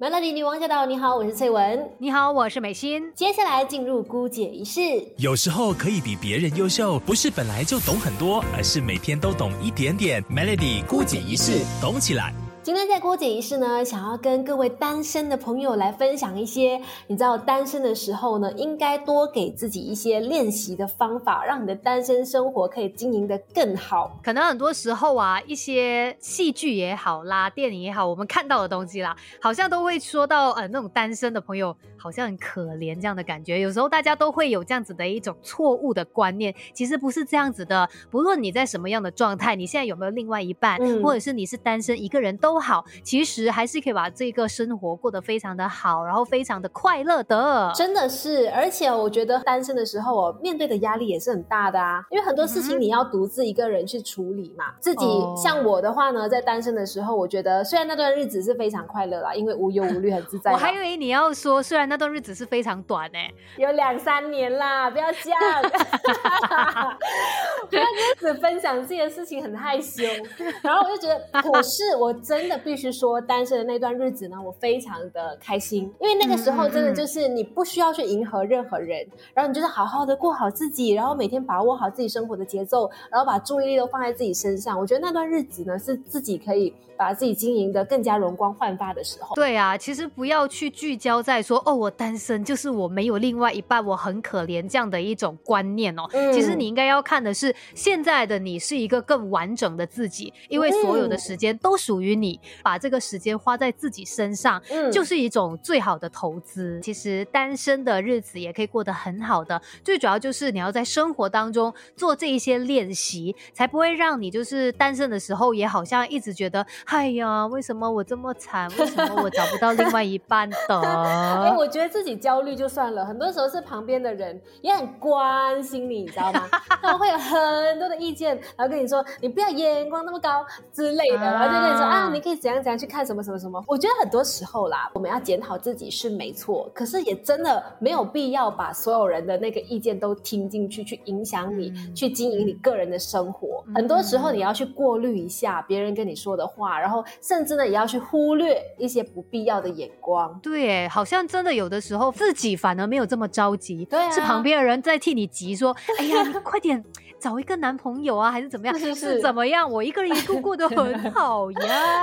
Melody 女王驾到！你好，我是翠文。你好，我是美心。接下来进入姑姐仪式。有时候可以比别人优秀，不是本来就懂很多，而是每天都懂一点点。Melody 姑姐仪式，懂起来。今天在郭姐仪式呢，想要跟各位单身的朋友来分享一些，你知道单身的时候呢，应该多给自己一些练习的方法，让你的单身生活可以经营的更好。可能很多时候啊，一些戏剧也好啦，电影也好，我们看到的东西啦，好像都会说到呃，那种单身的朋友好像很可怜这样的感觉。有时候大家都会有这样子的一种错误的观念，其实不是这样子的。不论你在什么样的状态，你现在有没有另外一半，或者是你是单身一个人都。都好，其实还是可以把这个生活过得非常的好，然后非常的快乐的，真的是。而且我觉得单身的时候我，面对的压力也是很大的啊，因为很多事情你要独自一个人去处理嘛。自己像我的话呢，在单身的时候，我觉得虽然那段日子是非常快乐啦，因为无忧无虑，很自在。我还以为你要说，虽然那段日子是非常短呢，有两三年啦，不要这样。分享自己的事情，很害羞。然后我就觉得，可是我真。真的必须说，单身的那段日子呢，我非常的开心，因为那个时候真的就是你不需要去迎合任何人，然后你就是好好的过好自己，然后每天把握好自己生活的节奏，然后把注意力都放在自己身上。我觉得那段日子呢，是自己可以把自己经营的更加容光焕发的时候。对啊，其实不要去聚焦在说哦，我单身就是我没有另外一半，我很可怜这样的一种观念哦。其实你应该要看的是现在的你是一个更完整的自己，因为所有的时间都属于你。把这个时间花在自己身上，嗯，就是一种最好的投资。其实单身的日子也可以过得很好的，最主要就是你要在生活当中做这一些练习，才不会让你就是单身的时候也好像一直觉得，哎呀，为什么我这么惨？为什么我找不到另外一半的？哎，我觉得自己焦虑就算了，很多时候是旁边的人也很关心你，你知道吗？他们会有很多的意见，然后跟你说你不要眼光那么高之类的，然后就跟你说啊，你可以怎样。怎样去看什么什么什么？我觉得很多时候啦，我们要检讨自己是没错，可是也真的没有必要把所有人的那个意见都听进去，去影响你，去经营你个人的生活。很多时候你要去过滤一下别人跟你说的话，然后甚至呢也要去忽略一些不必要的眼光。对，好像真的有的时候自己反而没有这么着急，对，啊是旁边的人在替你急，说：“哎呀，你快点。”找一个男朋友啊，还是怎么样？是是怎么样？我一个人也度过得很好呀。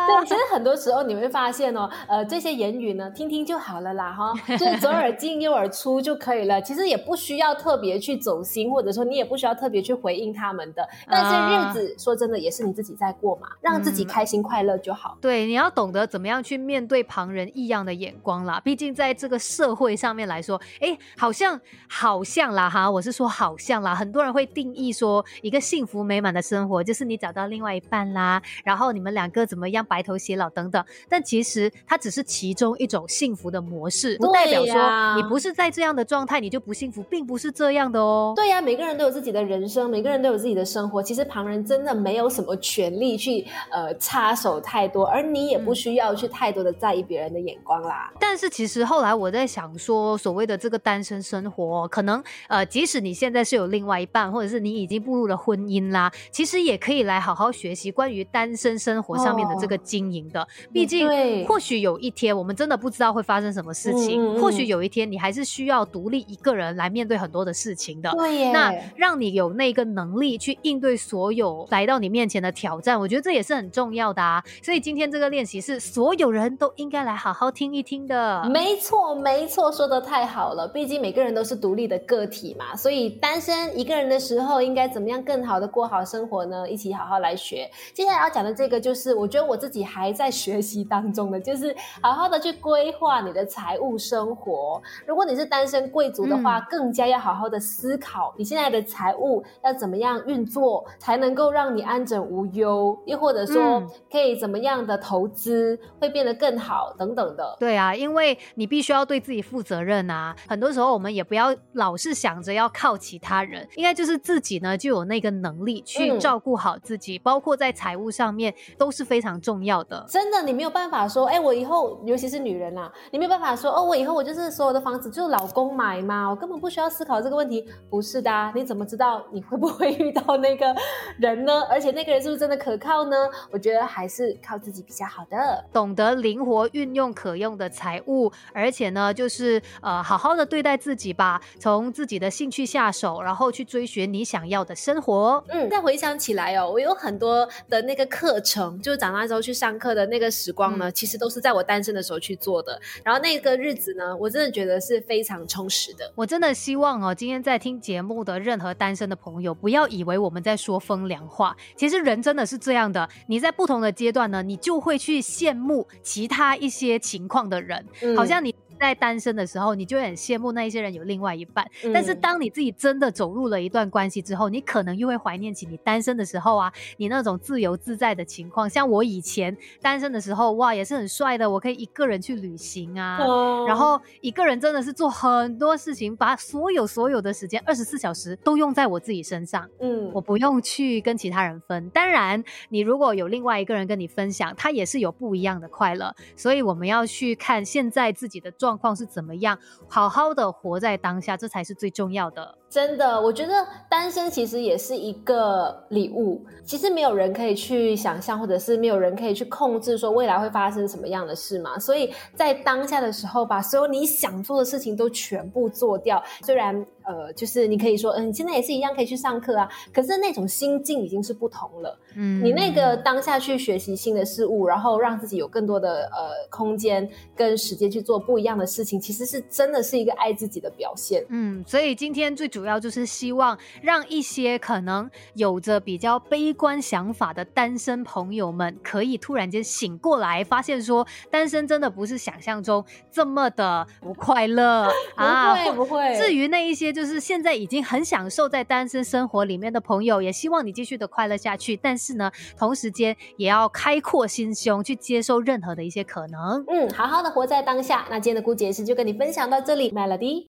对，其实很多时候你会发现哦，呃，这些言语呢，听听就好了啦，哈，就左耳进右耳出就可以了。其实也不需要特别去走心，或者说你也不需要特别去回应他们的。但是日子说真的也是你自己在过嘛，让自己开心快乐就好。对，你要懂得怎么样去面对旁人异样的眼光啦。毕竟在这个社会上面来说，哎，好像好像啦哈，我是说好像啦，很多人会定义说。说一个幸福美满的生活，就是你找到另外一半啦，然后你们两个怎么样白头偕老等等。但其实它只是其中一种幸福的模式，不代表说你不是在这样的状态你就不幸福，并不是这样的哦。对呀，每个人都有自己的人生，每个人都有自己的生活。其实旁人真的没有什么权利去呃插手太多，而你也不需要去太多的在意别人的眼光啦。但是其实后来我在想说，所谓的这个单身生活，可能呃，即使你现在是有另外一半，或者是你已经。步入了婚姻啦，其实也可以来好好学习关于单身生活上面的这个经营的。毕竟，或许有一天我们真的不知道会发生什么事情，或许有一天你还是需要独立一个人来面对很多的事情的。对，那让你有那个能力去应对所有来到你面前的挑战，我觉得这也是很重要的啊。所以今天这个练习是所有人都应该来好好听一听的。没错，没错，说的太好了。毕竟每个人都是独立的个体嘛，所以单身一个人的时候应该。怎么样更好的过好生活呢？一起好好来学。接下来要讲的这个，就是我觉得我自己还在学习当中的，就是好好的去规划你的财务生活。如果你是单身贵族的话，更加要好好的思考你现在的财务要怎么样运作，才能够让你安枕无忧，又或者说可以怎么样的投资会变得更好等等的。对啊，因为你必须要对自己负责任啊。很多时候我们也不要老是想着要靠其他人，应该就是自己呢。呢就有那个能力去照顾好自己，包括在财务上面都是非常重要的。真的，你没有办法说，哎，我以后尤其是女人啦，你没有办法说，哦，我以后我就是所有的房子就是老公买嘛，我根本不需要思考这个问题。不是的，你怎么知道你会不会遇到那个人呢？而且那个人是不是真的可靠呢？我觉得还是靠自己比较好的。懂得灵活运用可用的财务，而且呢，就是呃，好好的对待自己吧，从自己的兴趣下手，然后去追寻你想要的生活。嗯，再回想起来哦，我有很多的那个课程，就是长大之后去上课的那个时光呢，其实都是在我单身的时候去做的。然后那个日子呢，我真的觉得是非常充实的。我真的希望哦，今天在听节目的任何单身的朋友，不要以为我们在说风凉话。其实人真的是这样的，你在不同的阶段呢，你就会去羡慕其他一些情况的人，好像你。在单身的时候，你就很羡慕那一些人有另外一半。但是当你自己真的走入了一段关系之后，你可能又会怀念起你单身的时候啊，你那种自由自在的情况。像我以前单身的时候，哇，也是很帅的，我可以一个人去旅行啊，然后一个人真的是做很多事情，把所有所有的时间二十四小时都用在我自己身上。嗯，我不用去跟其他人分。当然，你如果有另外一个人跟你分享，他也是有不一样的快乐。所以我们要去看现在自己的状。状况是怎么样？好好的活在当下，这才是最重要的。真的，我觉得单身其实也是一个礼物。其实没有人可以去想象，或者是没有人可以去控制，说未来会发生什么样的事嘛。所以在当下的时候，把所有你想做的事情都全部做掉。虽然呃，就是你可以说，嗯，现在也是一样可以去上课啊。可是那种心境已经是不同了。嗯，你那个当下去学习新的事物，然后让自己有更多的呃空间跟时间去做不一样的事情，其实是真的是一个爱自己的表现。嗯，所以今天最主要就是希望让一些可能有着比较悲观想法的单身朋友们，可以突然间醒过来，发现说单身真的不是想象中这么的不快乐 啊！不会不会。至于那一些就是现在已经很享受在单身生活里面的朋友，也希望你继续的快乐下去。但是呢，同时间也要开阔心胸，去接受任何的一些可能。嗯，好好的活在当下。那今天的姑姐是就跟你分享到这里，Melody。